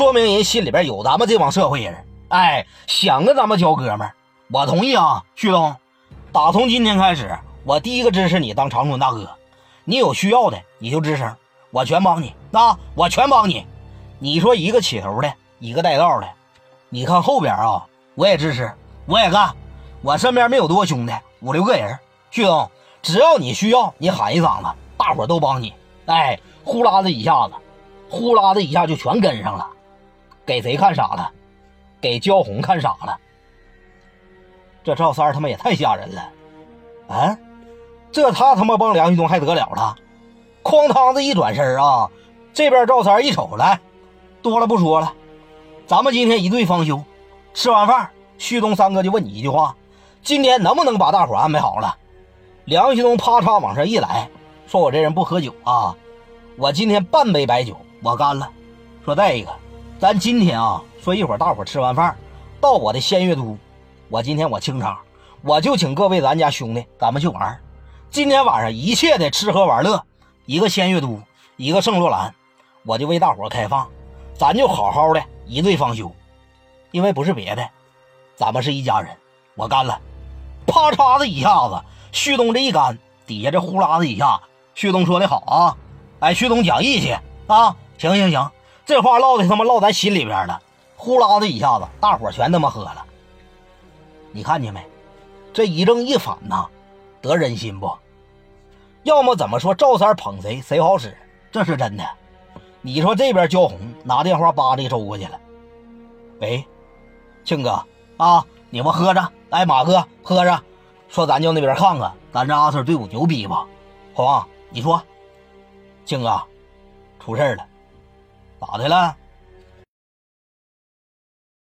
说明人心里边有咱们这帮社会人，哎，想跟咱们交哥们儿。我同意啊，旭东。打从今天开始，我第一个支持你当长春大哥。你有需要的你就吱声，我全帮你。那我全帮你。你说一个起头的，一个带道的，你看后边啊，我也支持，我也干。我身边没有多兄弟，五六个人。旭东，只要你需要，你喊一嗓子，大伙都帮你。哎，呼啦的一下子，呼啦的一下就全跟上了。给谁看傻了？给焦红看傻了。这赵三他妈也太吓人了，啊！这他他妈帮梁旭东还得了了？哐当子一转身啊，这边赵三一瞅来，多了不说了，咱们今天一对方休。吃完饭，旭东三哥就问你一句话：今天能不能把大伙安排好了？梁旭东啪嚓往上一来，说我这人不喝酒啊，我今天半杯白酒我干了。说再一个，咱今天啊，说一会儿大伙吃完饭到我的仙月都。我今天我清场，我就请各位咱家兄弟，咱们去玩今天晚上一切的吃喝玩乐，一个仙月都，一个圣洛兰，我就为大伙开放，咱就好好的一醉方休。因为不是别的，咱们是一家人。我干了，啪嚓的一下子，旭东这一干，底下这呼啦的一下，旭东说的好啊，哎，旭东讲义气啊，行行行，这话唠的他妈唠咱心里边了，呼啦的一下子，大伙全他妈喝了。你看见没？这一正一反呐，得人心不？要么怎么说赵三捧谁谁好使？这是真的。你说这边焦红拿电话叭的周过去了。喂，庆哥啊，你们喝着，来马哥喝着，说咱就那边看看，咱这阿 Sir 队伍牛逼吧？红，你说，庆哥，出事了，咋的了？